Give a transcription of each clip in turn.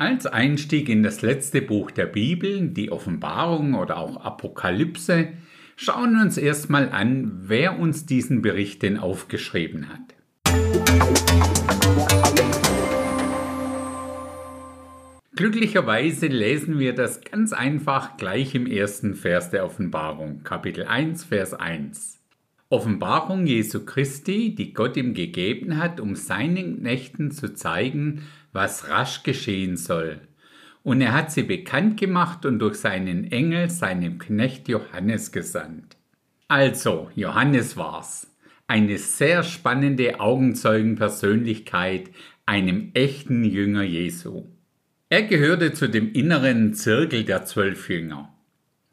Als Einstieg in das letzte Buch der Bibel, die Offenbarung oder auch Apokalypse, schauen wir uns erstmal an, wer uns diesen Bericht denn aufgeschrieben hat. Glücklicherweise lesen wir das ganz einfach gleich im ersten Vers der Offenbarung, Kapitel 1, Vers 1. Offenbarung Jesu Christi, die Gott ihm gegeben hat, um seinen Knechten zu zeigen, was rasch geschehen soll. Und er hat sie bekannt gemacht und durch seinen Engel seinem Knecht Johannes gesandt. Also, Johannes war's. Eine sehr spannende Augenzeugenpersönlichkeit, einem echten Jünger Jesu. Er gehörte zu dem inneren Zirkel der zwölf Jünger.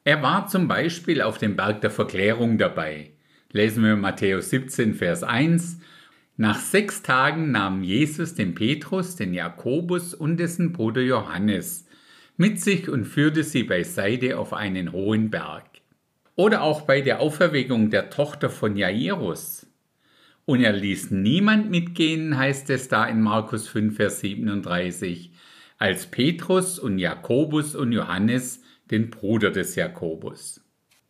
Er war zum Beispiel auf dem Berg der Verklärung dabei. Lesen wir Matthäus 17, Vers 1 nach sechs Tagen nahm Jesus den Petrus, den Jakobus und dessen Bruder Johannes mit sich und führte sie beiseite auf einen hohen Berg. Oder auch bei der Auferweckung der Tochter von Jairus. Und er ließ niemand mitgehen, heißt es da in Markus 5, Vers 37, als Petrus und Jakobus und Johannes, den Bruder des Jakobus.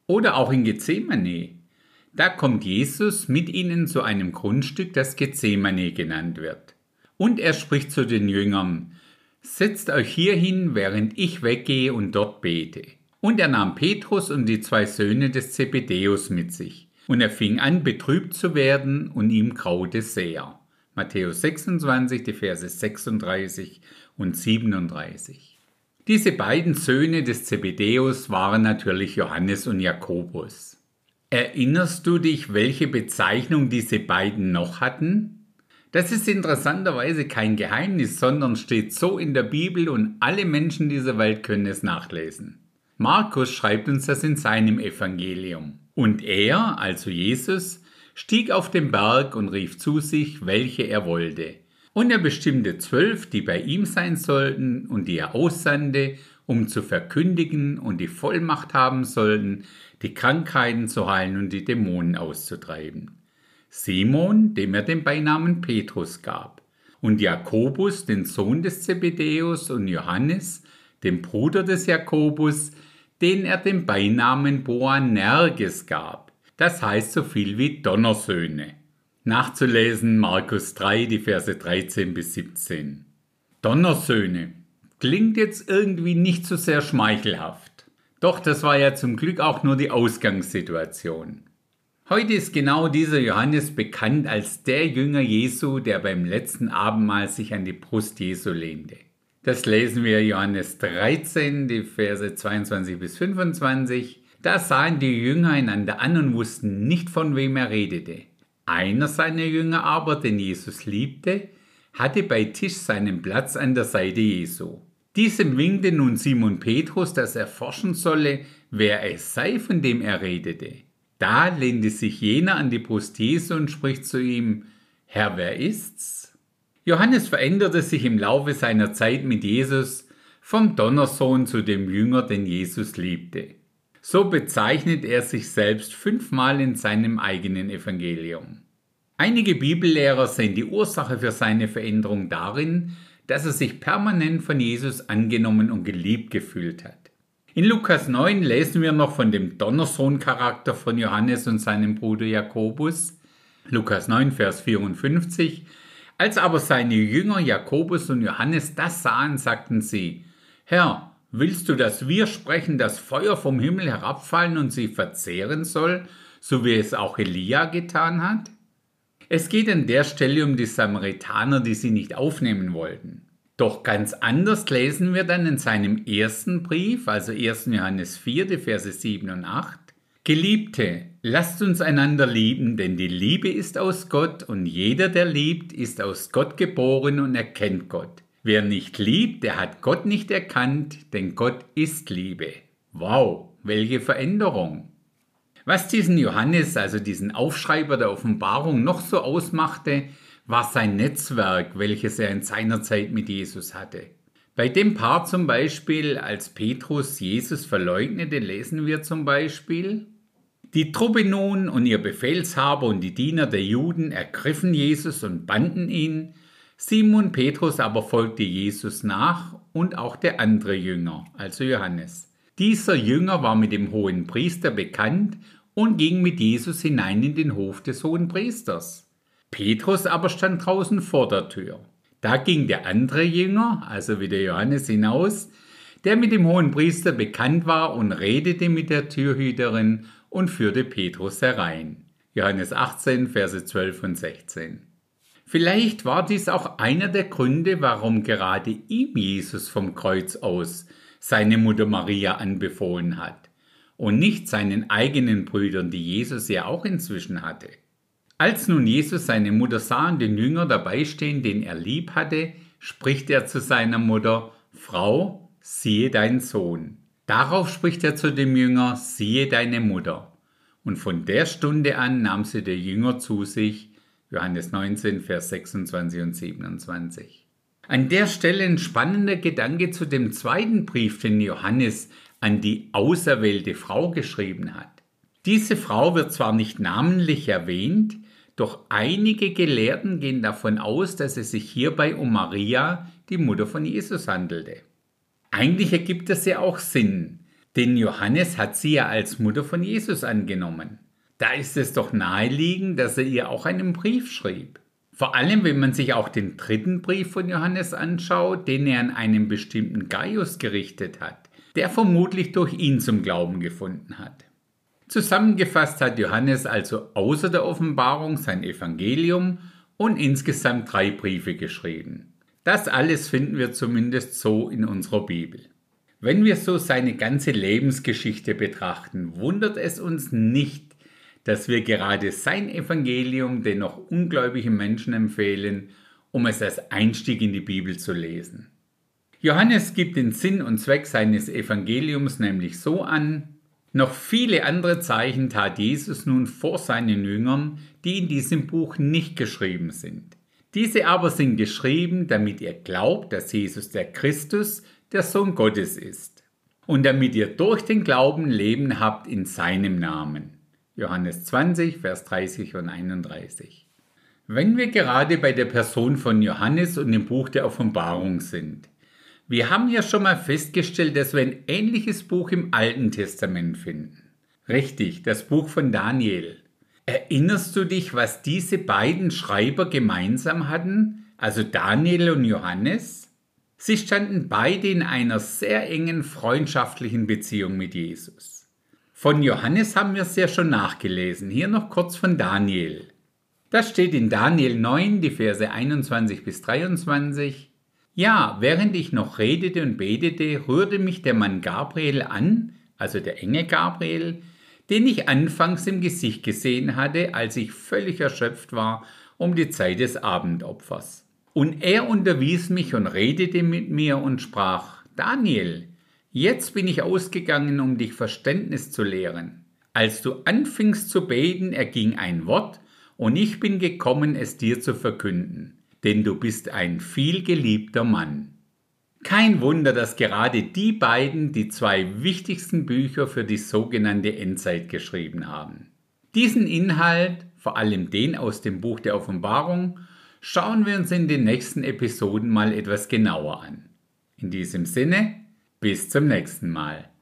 Oder auch in Gethsemane. Da kommt Jesus mit ihnen zu einem Grundstück, das Gethsemane genannt wird. Und er spricht zu den Jüngern, Setzt euch hier hin, während ich weggehe und dort bete. Und er nahm Petrus und die zwei Söhne des Zebedeus mit sich. Und er fing an, betrübt zu werden, und ihm graute sehr. Matthäus 26, die Verse 36 und 37. Diese beiden Söhne des Zebedeus waren natürlich Johannes und Jakobus. Erinnerst du dich, welche Bezeichnung diese beiden noch hatten? Das ist interessanterweise kein Geheimnis, sondern steht so in der Bibel und alle Menschen dieser Welt können es nachlesen. Markus schreibt uns das in seinem Evangelium. Und er, also Jesus, stieg auf den Berg und rief zu sich, welche er wollte. Und er bestimmte zwölf, die bei ihm sein sollten und die er aussandte, um zu verkündigen und die Vollmacht haben sollten, die Krankheiten zu heilen und die Dämonen auszutreiben. Simon, dem er den Beinamen Petrus gab, und Jakobus, den Sohn des Zebedeus, und Johannes, dem Bruder des Jakobus, den er den Beinamen Boanerges gab. Das heißt so viel wie Donnersöhne. Nachzulesen Markus 3, die Verse 13 bis 17. Donnersöhne. Klingt jetzt irgendwie nicht so sehr schmeichelhaft. Doch das war ja zum Glück auch nur die Ausgangssituation. Heute ist genau dieser Johannes bekannt als der Jünger Jesu, der beim letzten Abendmahl sich an die Brust Jesu lehnte. Das lesen wir Johannes 13, die Verse 22 bis 25. Da sahen die Jünger einander an und wussten nicht, von wem er redete. Einer seiner Jünger aber, den Jesus liebte, hatte bei Tisch seinen Platz an der Seite Jesu. Diesem winkte nun Simon Petrus, dass er forschen solle, wer es sei, von dem er redete. Da lehnte sich jener an die Brust Jesu und spricht zu ihm, Herr, wer ist's? Johannes veränderte sich im Laufe seiner Zeit mit Jesus vom Donnersohn zu dem Jünger, den Jesus liebte. So bezeichnet er sich selbst fünfmal in seinem eigenen Evangelium. Einige Bibellehrer sehen die Ursache für seine Veränderung darin, dass er sich permanent von Jesus angenommen und geliebt gefühlt hat. In Lukas 9 lesen wir noch von dem Donnersohn-Charakter von Johannes und seinem Bruder Jakobus. Lukas 9, Vers 54. Als aber seine Jünger Jakobus und Johannes das sahen, sagten sie, Herr, willst du, dass wir sprechen, dass Feuer vom Himmel herabfallen und sie verzehren soll, so wie es auch Elia getan hat? Es geht an der Stelle um die Samaritaner, die sie nicht aufnehmen wollten. Doch ganz anders lesen wir dann in seinem ersten Brief, also 1. Johannes 4, die Verse 7 und 8. Geliebte, lasst uns einander lieben, denn die Liebe ist aus Gott und jeder, der liebt, ist aus Gott geboren und erkennt Gott. Wer nicht liebt, der hat Gott nicht erkannt, denn Gott ist Liebe. Wow, welche Veränderung! Was diesen Johannes, also diesen Aufschreiber der Offenbarung, noch so ausmachte, war sein Netzwerk, welches er in seiner Zeit mit Jesus hatte. Bei dem Paar zum Beispiel, als Petrus Jesus verleugnete, lesen wir zum Beispiel, die Truppe nun und ihr Befehlshaber und die Diener der Juden ergriffen Jesus und banden ihn, Simon Petrus aber folgte Jesus nach und auch der andere Jünger, also Johannes. Dieser Jünger war mit dem hohen Priester bekannt und ging mit Jesus hinein in den Hof des hohen Priesters. Petrus aber stand draußen vor der Tür. Da ging der andere Jünger, also wie der Johannes, hinaus, der mit dem hohen Priester bekannt war und redete mit der Türhüterin und führte Petrus herein. Johannes 18, Verse 12 und 16. Vielleicht war dies auch einer der Gründe, warum gerade ihm Jesus vom Kreuz aus seine Mutter Maria anbefohlen hat und nicht seinen eigenen Brüdern, die Jesus ja auch inzwischen hatte. Als nun Jesus seine Mutter sah und den Jünger dabei stehen, den er lieb hatte, spricht er zu seiner Mutter, Frau, siehe dein Sohn. Darauf spricht er zu dem Jünger, siehe deine Mutter. Und von der Stunde an nahm sie der Jünger zu sich, Johannes 19, Vers 26 und 27. An der Stelle ein spannender Gedanke zu dem zweiten Brief, den Johannes an die auserwählte Frau geschrieben hat. Diese Frau wird zwar nicht namentlich erwähnt, doch einige Gelehrten gehen davon aus, dass es sich hierbei um Maria, die Mutter von Jesus, handelte. Eigentlich ergibt es ja auch Sinn, denn Johannes hat sie ja als Mutter von Jesus angenommen. Da ist es doch naheliegend, dass er ihr auch einen Brief schrieb. Vor allem, wenn man sich auch den dritten Brief von Johannes anschaut, den er an einen bestimmten Gaius gerichtet hat, der vermutlich durch ihn zum Glauben gefunden hat. Zusammengefasst hat Johannes also außer der Offenbarung sein Evangelium und insgesamt drei Briefe geschrieben. Das alles finden wir zumindest so in unserer Bibel. Wenn wir so seine ganze Lebensgeschichte betrachten, wundert es uns nicht, dass wir gerade sein Evangelium den noch ungläubigen Menschen empfehlen, um es als Einstieg in die Bibel zu lesen. Johannes gibt den Sinn und Zweck seines Evangeliums nämlich so an, noch viele andere Zeichen tat Jesus nun vor seinen Jüngern, die in diesem Buch nicht geschrieben sind. Diese aber sind geschrieben, damit ihr glaubt, dass Jesus der Christus, der Sohn Gottes ist, und damit ihr durch den Glauben Leben habt in seinem Namen. Johannes 20, Vers 30 und 31. Wenn wir gerade bei der Person von Johannes und dem Buch der Offenbarung sind. Wir haben ja schon mal festgestellt, dass wir ein ähnliches Buch im Alten Testament finden. Richtig, das Buch von Daniel. Erinnerst du dich, was diese beiden Schreiber gemeinsam hatten, also Daniel und Johannes? Sie standen beide in einer sehr engen freundschaftlichen Beziehung mit Jesus. Von Johannes haben wir es ja schon nachgelesen. Hier noch kurz von Daniel. Das steht in Daniel 9, die Verse 21 bis 23. Ja, während ich noch redete und betete, rührte mich der Mann Gabriel an, also der Engel Gabriel, den ich anfangs im Gesicht gesehen hatte, als ich völlig erschöpft war um die Zeit des Abendopfers. Und er unterwies mich und redete mit mir und sprach, Daniel, Jetzt bin ich ausgegangen, um dich Verständnis zu lehren. Als du anfingst zu beten, erging ein Wort, und ich bin gekommen, es dir zu verkünden, denn du bist ein vielgeliebter Mann. Kein Wunder, dass gerade die beiden die zwei wichtigsten Bücher für die sogenannte Endzeit geschrieben haben. Diesen Inhalt, vor allem den aus dem Buch der Offenbarung, schauen wir uns in den nächsten Episoden mal etwas genauer an. In diesem Sinne, bis zum nächsten Mal.